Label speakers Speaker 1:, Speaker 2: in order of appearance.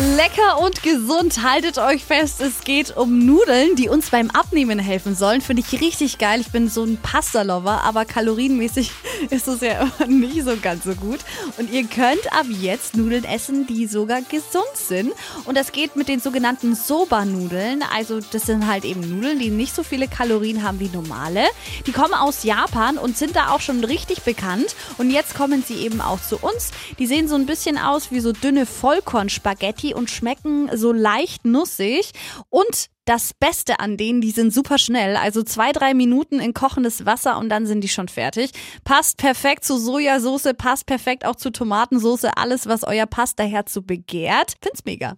Speaker 1: Lecker und gesund, haltet euch fest, es geht um Nudeln, die uns beim Abnehmen helfen sollen. Finde ich richtig geil. Ich bin so ein Pasta-Lover, aber kalorienmäßig ist es ja immer nicht so ganz so gut. Und ihr könnt ab jetzt Nudeln essen, die sogar gesund sind. Und das geht mit den sogenannten Soba-Nudeln. Also das sind halt eben Nudeln, die nicht so viele Kalorien haben wie normale. Die kommen aus Japan und sind da auch schon richtig bekannt. Und jetzt kommen sie eben auch zu uns. Die sehen so ein bisschen aus wie so dünne Vollkornspaghetti und schmecken so leicht nussig. Und das Beste an denen, die sind super schnell. Also zwei, drei Minuten in kochendes Wasser und dann sind die schon fertig. Passt perfekt zu Sojasauce, passt perfekt auch zu Tomatensauce. Alles, was euer Pastaherz so begehrt. Find's mega.